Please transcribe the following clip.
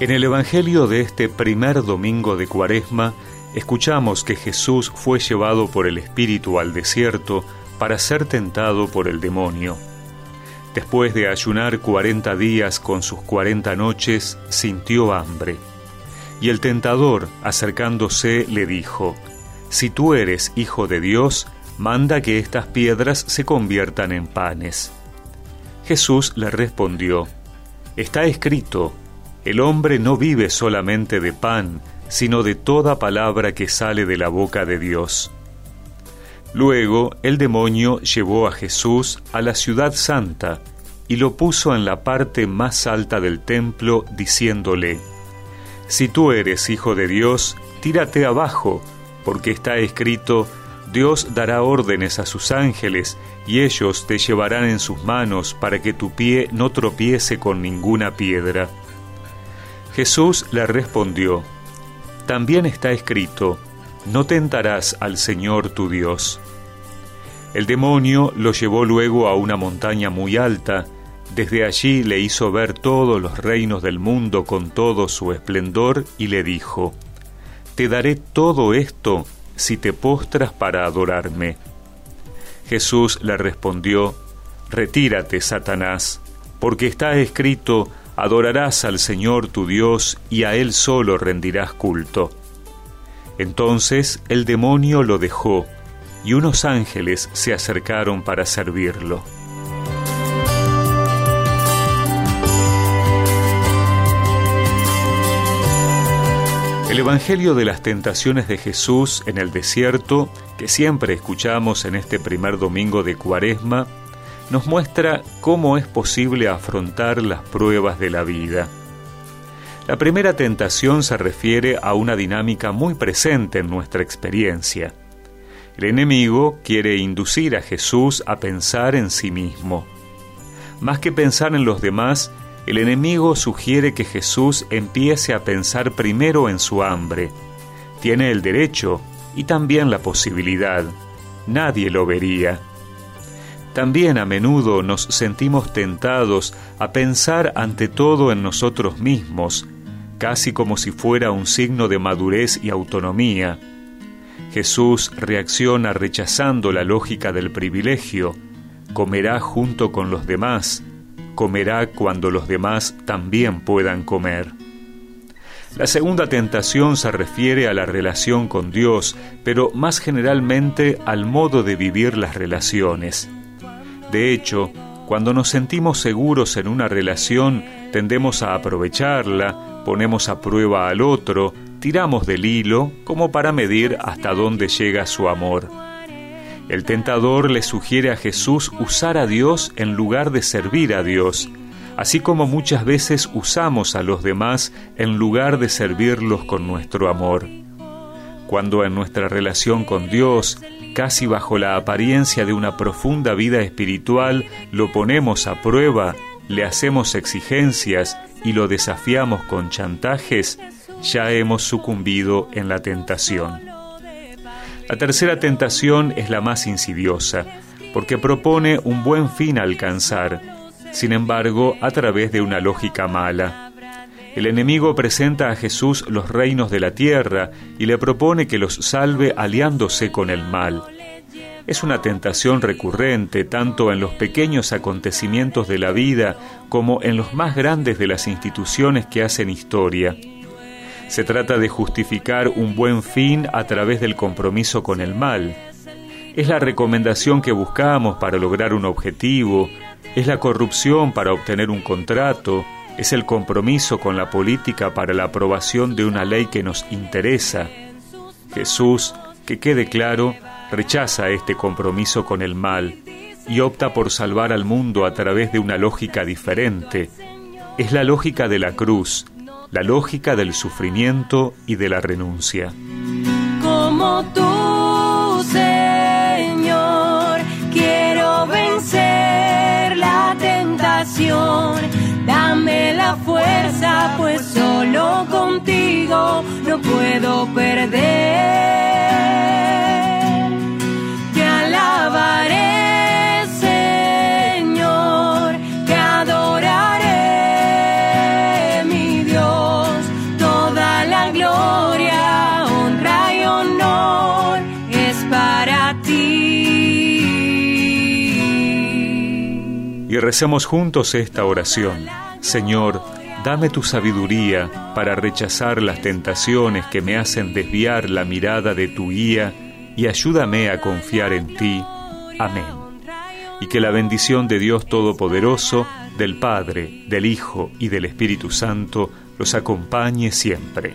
En el Evangelio de este primer domingo de Cuaresma, escuchamos que Jesús fue llevado por el Espíritu al desierto para ser tentado por el demonio. Después de ayunar cuarenta días con sus cuarenta noches, sintió hambre. Y el tentador, acercándose, le dijo, Si tú eres hijo de Dios, manda que estas piedras se conviertan en panes. Jesús le respondió, Está escrito, el hombre no vive solamente de pan, sino de toda palabra que sale de la boca de Dios. Luego el demonio llevó a Jesús a la ciudad santa y lo puso en la parte más alta del templo, diciéndole, Si tú eres hijo de Dios, tírate abajo, porque está escrito, Dios dará órdenes a sus ángeles, y ellos te llevarán en sus manos para que tu pie no tropiece con ninguna piedra. Jesús le respondió, También está escrito, no tentarás al Señor tu Dios. El demonio lo llevó luego a una montaña muy alta, desde allí le hizo ver todos los reinos del mundo con todo su esplendor y le dijo, Te daré todo esto si te postras para adorarme. Jesús le respondió, Retírate, Satanás, porque está escrito, adorarás al Señor tu Dios y a Él solo rendirás culto. Entonces el demonio lo dejó, y unos ángeles se acercaron para servirlo. El Evangelio de las tentaciones de Jesús en el desierto, que siempre escuchamos en este primer domingo de Cuaresma, nos muestra cómo es posible afrontar las pruebas de la vida. La primera tentación se refiere a una dinámica muy presente en nuestra experiencia. El enemigo quiere inducir a Jesús a pensar en sí mismo. Más que pensar en los demás, el enemigo sugiere que Jesús empiece a pensar primero en su hambre. Tiene el derecho y también la posibilidad. Nadie lo vería. También a menudo nos sentimos tentados a pensar ante todo en nosotros mismos, casi como si fuera un signo de madurez y autonomía. Jesús reacciona rechazando la lógica del privilegio, comerá junto con los demás, comerá cuando los demás también puedan comer. La segunda tentación se refiere a la relación con Dios, pero más generalmente al modo de vivir las relaciones. De hecho, cuando nos sentimos seguros en una relación, tendemos a aprovecharla, ponemos a prueba al otro, tiramos del hilo como para medir hasta dónde llega su amor. El tentador le sugiere a Jesús usar a Dios en lugar de servir a Dios, así como muchas veces usamos a los demás en lugar de servirlos con nuestro amor. Cuando en nuestra relación con Dios casi bajo la apariencia de una profunda vida espiritual, lo ponemos a prueba, le hacemos exigencias y lo desafiamos con chantajes, ya hemos sucumbido en la tentación. La tercera tentación es la más insidiosa, porque propone un buen fin a alcanzar, sin embargo, a través de una lógica mala. El enemigo presenta a Jesús los reinos de la tierra y le propone que los salve aliándose con el mal. Es una tentación recurrente tanto en los pequeños acontecimientos de la vida como en los más grandes de las instituciones que hacen historia. Se trata de justificar un buen fin a través del compromiso con el mal. Es la recomendación que buscamos para lograr un objetivo, es la corrupción para obtener un contrato, es el compromiso con la política para la aprobación de una ley que nos interesa. Jesús, que quede claro, rechaza este compromiso con el mal y opta por salvar al mundo a través de una lógica diferente. Es la lógica de la cruz, la lógica del sufrimiento y de la renuncia. Como tú, la fuerza, pues solo contigo no puedo perder. Te alabaré, Señor, te adoraré, mi Dios, toda la gloria, honra y honor es para ti. Y recemos juntos esta oración. Señor, dame tu sabiduría para rechazar las tentaciones que me hacen desviar la mirada de tu guía y ayúdame a confiar en ti. Amén. Y que la bendición de Dios Todopoderoso, del Padre, del Hijo y del Espíritu Santo los acompañe siempre.